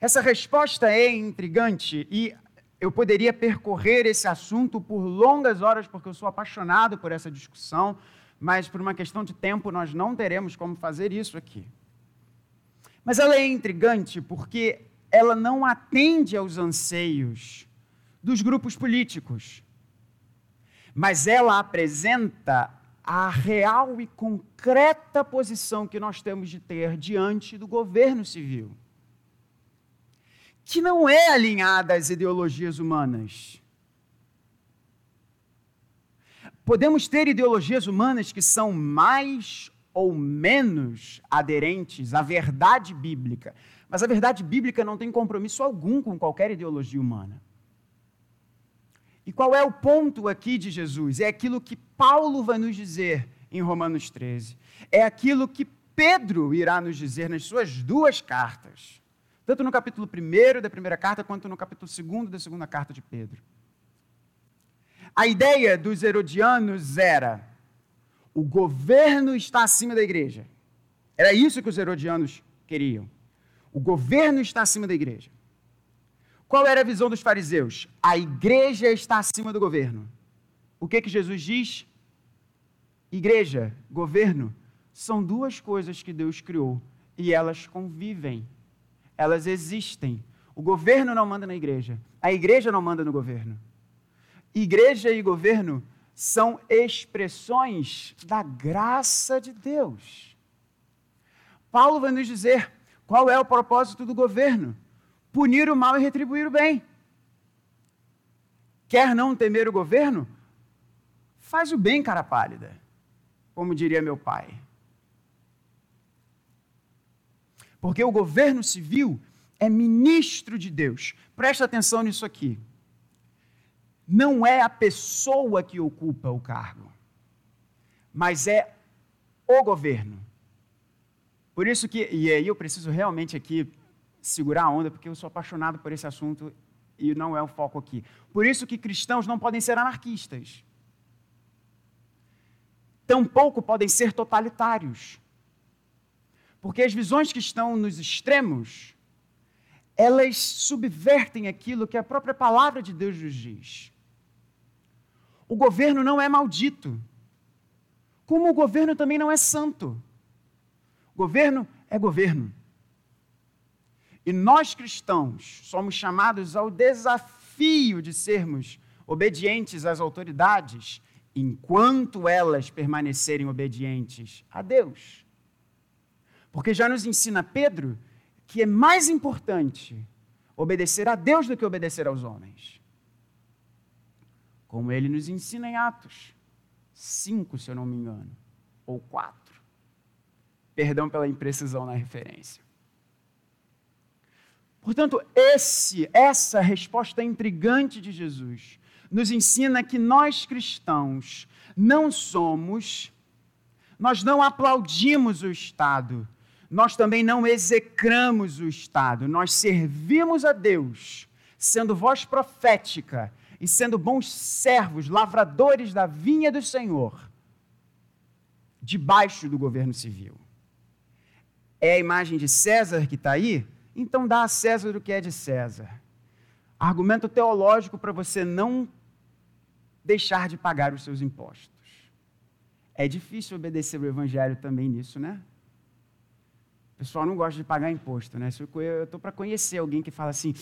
Essa resposta é intrigante e eu poderia percorrer esse assunto por longas horas, porque eu sou apaixonado por essa discussão, mas por uma questão de tempo nós não teremos como fazer isso aqui. Mas ela é intrigante porque ela não atende aos anseios dos grupos políticos, mas ela apresenta a real e concreta posição que nós temos de ter diante do governo civil, que não é alinhada às ideologias humanas. Podemos ter ideologias humanas que são mais ou menos aderentes à verdade bíblica, mas a verdade bíblica não tem compromisso algum com qualquer ideologia humana. E qual é o ponto aqui de Jesus? É aquilo que Paulo vai nos dizer em Romanos 13. É aquilo que Pedro irá nos dizer nas suas duas cartas, tanto no capítulo 1 da primeira carta, quanto no capítulo 2 da segunda carta de Pedro. A ideia dos herodianos era: o governo está acima da igreja. Era isso que os herodianos queriam. O governo está acima da igreja. Qual era a visão dos fariseus? A igreja está acima do governo. O que que Jesus diz? Igreja, governo, são duas coisas que Deus criou e elas convivem. Elas existem. O governo não manda na igreja. A igreja não manda no governo. Igreja e governo são expressões da graça de Deus. Paulo vai nos dizer qual é o propósito do governo punir o mal e retribuir o bem. Quer não temer o governo? Faz o bem, cara pálida, como diria meu pai. Porque o governo civil é ministro de Deus. Presta atenção nisso aqui. Não é a pessoa que ocupa o cargo, mas é o governo. Por isso que, e aí eu preciso realmente aqui segurar a onda, porque eu sou apaixonado por esse assunto e não é o foco aqui. Por isso que cristãos não podem ser anarquistas. Tampouco podem ser totalitários. Porque as visões que estão nos extremos, elas subvertem aquilo que a própria palavra de Deus nos diz. O governo não é maldito, como o governo também não é santo. Governo é governo. E nós cristãos somos chamados ao desafio de sermos obedientes às autoridades enquanto elas permanecerem obedientes a Deus. Porque já nos ensina Pedro que é mais importante obedecer a Deus do que obedecer aos homens. Como ele nos ensina em Atos 5, se eu não me engano, ou 4. Perdão pela imprecisão na referência. Portanto, esse, essa resposta intrigante de Jesus nos ensina que nós cristãos não somos, nós não aplaudimos o Estado, nós também não execramos o Estado, nós servimos a Deus, sendo voz profética e sendo bons servos, lavradores da vinha do Senhor, debaixo do governo civil. É a imagem de César que está aí? Então dá a César o que é de César. Argumento teológico para você não deixar de pagar os seus impostos. É difícil obedecer o evangelho também nisso, né? O pessoal não gosta de pagar imposto, né? Eu estou para conhecer alguém que fala assim: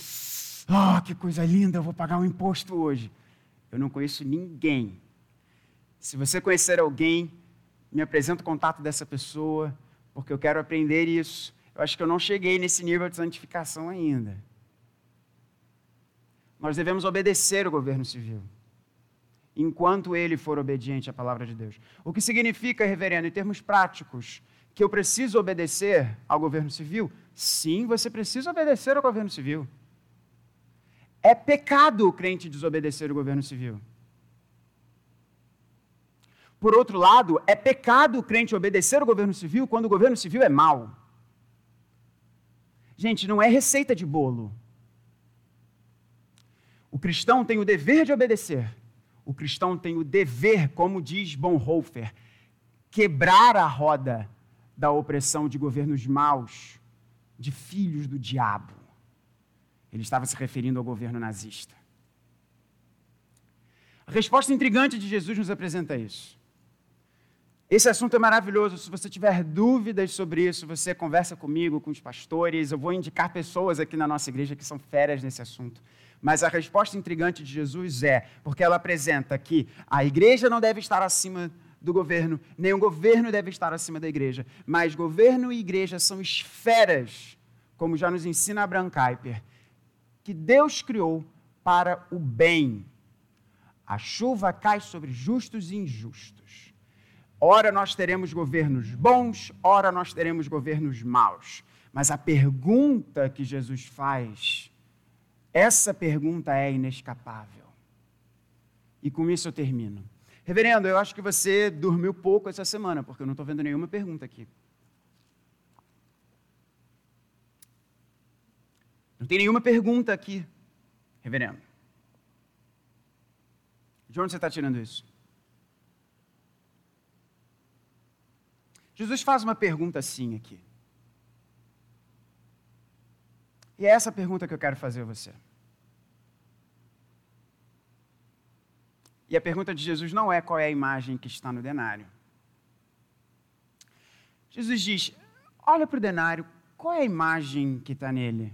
oh, que coisa linda, eu vou pagar um imposto hoje. Eu não conheço ninguém. Se você conhecer alguém, me apresenta o contato dessa pessoa, porque eu quero aprender isso. Eu acho que eu não cheguei nesse nível de santificação ainda. Nós devemos obedecer o governo civil, enquanto ele for obediente à palavra de Deus. O que significa, reverendo, em termos práticos, que eu preciso obedecer ao governo civil? Sim, você precisa obedecer ao governo civil. É pecado o crente desobedecer o governo civil. Por outro lado, é pecado o crente obedecer o governo civil quando o governo civil é mau. Gente, não é receita de bolo. O cristão tem o dever de obedecer. O cristão tem o dever, como diz Bonhoeffer, quebrar a roda da opressão de governos maus, de filhos do diabo. Ele estava se referindo ao governo nazista. A resposta intrigante de Jesus nos apresenta isso. Esse assunto é maravilhoso. Se você tiver dúvidas sobre isso, você conversa comigo, com os pastores. Eu vou indicar pessoas aqui na nossa igreja que são férias nesse assunto. Mas a resposta intrigante de Jesus é porque ela apresenta que a igreja não deve estar acima do governo, nem o governo deve estar acima da igreja. Mas governo e igreja são esferas, como já nos ensina Abraham Kuyper, que Deus criou para o bem. A chuva cai sobre justos e injustos. Ora nós teremos governos bons, ora nós teremos governos maus. Mas a pergunta que Jesus faz, essa pergunta é inescapável. E com isso eu termino. Reverendo, eu acho que você dormiu pouco essa semana, porque eu não estou vendo nenhuma pergunta aqui. Não tem nenhuma pergunta aqui, reverendo. De onde você está tirando isso? Jesus faz uma pergunta assim aqui. E é essa pergunta que eu quero fazer a você. E a pergunta de Jesus não é qual é a imagem que está no denário. Jesus diz: olha para o denário, qual é a imagem que está nele?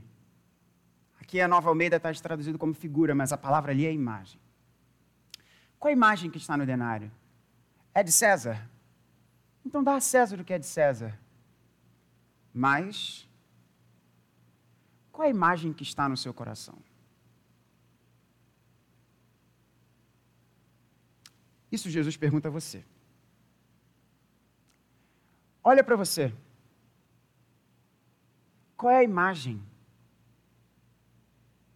Aqui a Nova Almeida está traduzido como figura, mas a palavra ali é imagem. Qual é a imagem que está no denário? É de César? Então dá a César o que é de César. Mas, qual a imagem que está no seu coração? Isso Jesus pergunta a você. Olha para você. Qual é a imagem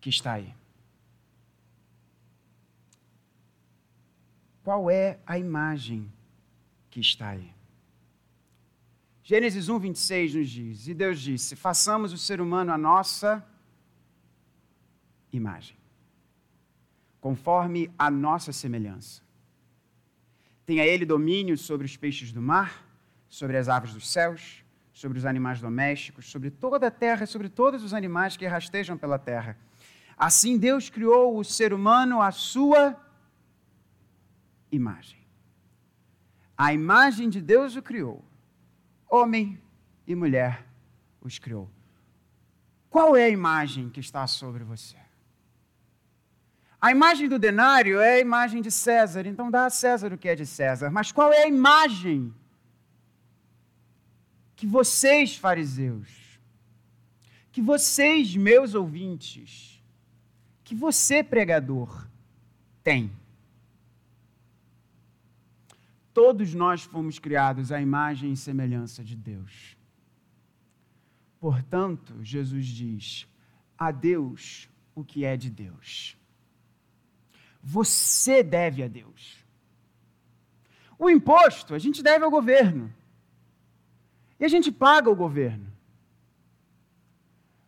que está aí? Qual é a imagem que está aí? Gênesis 1, 26 nos diz: E Deus disse: façamos o ser humano a nossa imagem, conforme a nossa semelhança Tenha ele domínio sobre os peixes do mar, sobre as aves dos céus, sobre os animais domésticos, sobre toda a terra e sobre todos os animais que rastejam pela terra. Assim Deus criou o ser humano à sua imagem. A imagem de Deus o criou. Homem e mulher os criou. Qual é a imagem que está sobre você? A imagem do denário é a imagem de César, então dá a César o que é de César. Mas qual é a imagem que vocês, fariseus, que vocês, meus ouvintes, que você, pregador, tem? Todos nós fomos criados à imagem e semelhança de Deus. Portanto, Jesus diz: a Deus o que é de Deus. Você deve a Deus. O imposto a gente deve ao governo. E a gente paga o governo.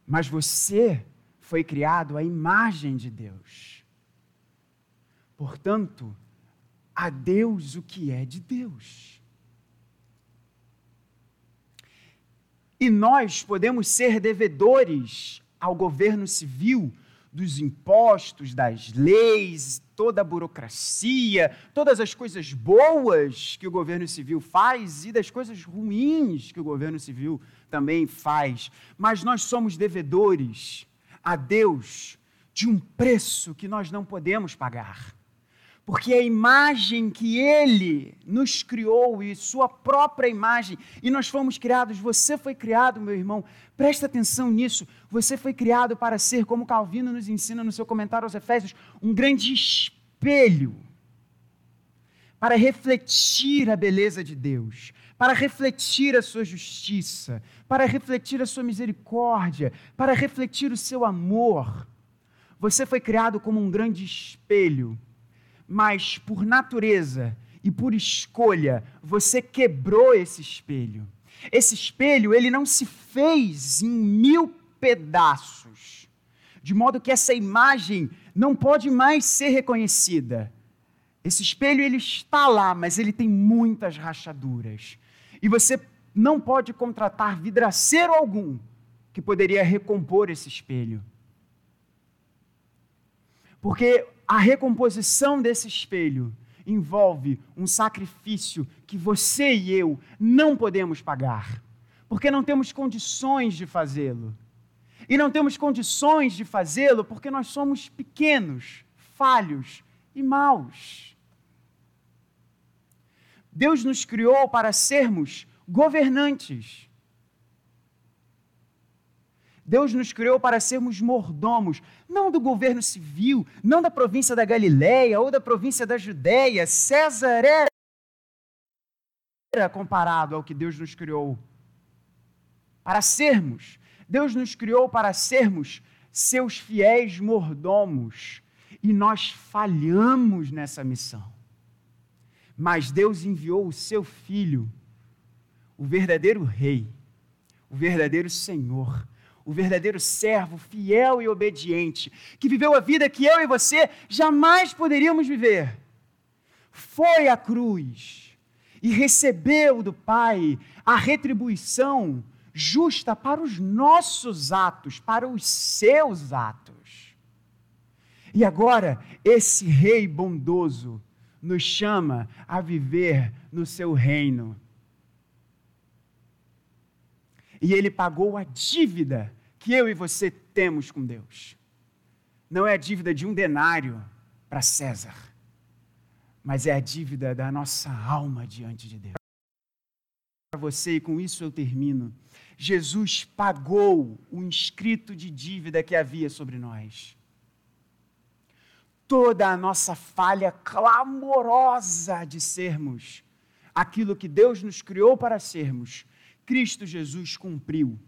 Mas você foi criado à imagem de Deus. Portanto, a Deus o que é de Deus. E nós podemos ser devedores ao governo civil dos impostos, das leis, toda a burocracia, todas as coisas boas que o governo civil faz e das coisas ruins que o governo civil também faz. Mas nós somos devedores a Deus de um preço que nós não podemos pagar porque a imagem que Ele nos criou e Sua própria imagem, e nós fomos criados, você foi criado, meu irmão, presta atenção nisso, você foi criado para ser, como Calvino nos ensina no seu comentário aos Efésios, um grande espelho, para refletir a beleza de Deus, para refletir a Sua justiça, para refletir a Sua misericórdia, para refletir o Seu amor. Você foi criado como um grande espelho mas por natureza e por escolha, você quebrou esse espelho. Esse espelho, ele não se fez em mil pedaços, de modo que essa imagem não pode mais ser reconhecida. Esse espelho, ele está lá, mas ele tem muitas rachaduras. E você não pode contratar vidraceiro algum que poderia recompor esse espelho. Porque a recomposição desse espelho envolve um sacrifício que você e eu não podemos pagar, porque não temos condições de fazê-lo. E não temos condições de fazê-lo porque nós somos pequenos, falhos e maus. Deus nos criou para sermos governantes. Deus nos criou para sermos mordomos, não do governo civil, não da província da Galileia ou da província da Judéia. César era comparado ao que Deus nos criou. Para sermos, Deus nos criou para sermos seus fiéis mordomos. E nós falhamos nessa missão. Mas Deus enviou o seu filho, o verdadeiro rei, o verdadeiro Senhor, o verdadeiro servo fiel e obediente, que viveu a vida que eu e você jamais poderíamos viver. Foi à cruz e recebeu do Pai a retribuição justa para os nossos atos, para os seus atos. E agora, esse Rei bondoso nos chama a viver no seu reino. E ele pagou a dívida que eu e você temos com Deus. Não é a dívida de um denário para César, mas é a dívida da nossa alma diante de Deus. Para você, e com isso eu termino. Jesus pagou o inscrito de dívida que havia sobre nós. Toda a nossa falha clamorosa de sermos aquilo que Deus nos criou para sermos, Cristo Jesus cumpriu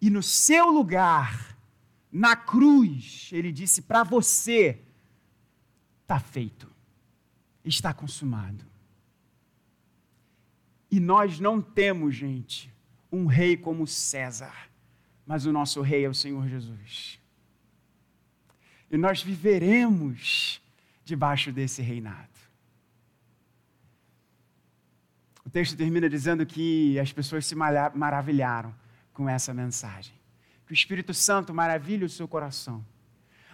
e no seu lugar, na cruz, ele disse para você: está feito, está consumado. E nós não temos, gente, um rei como César, mas o nosso rei é o Senhor Jesus. E nós viveremos debaixo desse reinado. O texto termina dizendo que as pessoas se maravilharam com essa mensagem. Que o Espírito Santo maravilhe o seu coração.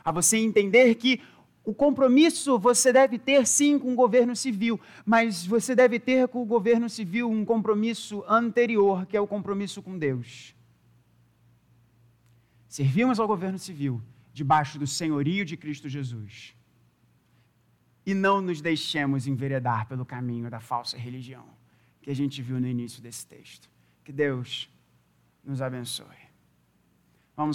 A você entender que o compromisso você deve ter sim com o governo civil, mas você deve ter com o governo civil um compromisso anterior, que é o compromisso com Deus. Servimos ao governo civil debaixo do senhorio de Cristo Jesus. E não nos deixemos enveredar pelo caminho da falsa religião que a gente viu no início desse texto. Que Deus nos abençoe. Vamos